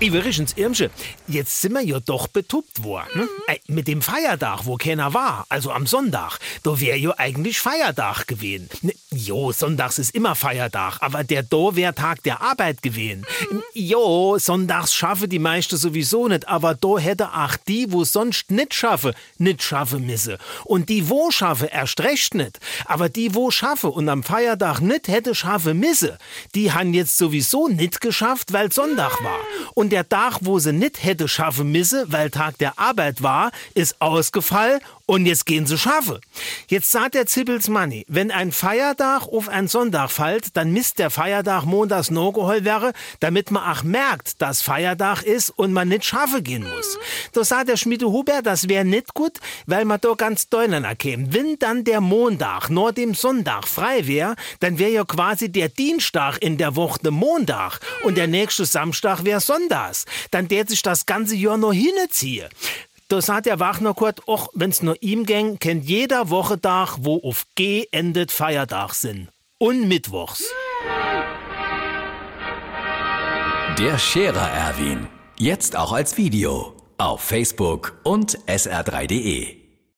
Übrigens, Irmsche, jetzt sind wir ja doch betuppt worden. Ne? Ey, mit dem Feiertag, wo keiner war, also am Sonntag, da wär ja eigentlich Feiertag gewesen. Ne, jo, sonntags ist immer Feiertag, aber der da wär Tag der Arbeit gewesen. Jo, sonntags schaffe die meiste sowieso nicht, aber da hätte auch die, wo sonst nicht schaffe, nicht schaffe misse. Und die, wo schaffe, erst recht nicht. Aber die, wo schaffe und am Feiertag nicht hätte schaffe misse, die han jetzt sowieso nicht geschafft, weil Sonntag war. Und der Tag, wo sie nicht hätte schaffe misse, weil Tag der Arbeit war, ist ausgefallen und jetzt gehen sie schaffe. Jetzt sagt der Zippels Manni, wenn ein Feiertag auf einen Sonntag fällt, dann misst der Feiertag montags no gehol wäre, damit man auch merkt, dass Feiertag ist und man nicht schaffe gehen muss. Da sagt der Schmiede Huber, das wäre nicht gut, weil man da ganz deutlicher käme. Wenn dann der Montag nur dem Sonntag frei wäre, dann wäre ja quasi der Dienstag in der Woche Montag und der nächste Samstag wäre Sonntags. Dann der sich das ganze Jahr noch hinziehen. Da sagt der Wagner Kurt, och, wenn's nur ihm gäng, kennt jeder Wochentag, wo auf G endet Feiertag sind. Und Mittwochs. Der Scherer Erwin. Jetzt auch als Video. Auf Facebook und sr3.de.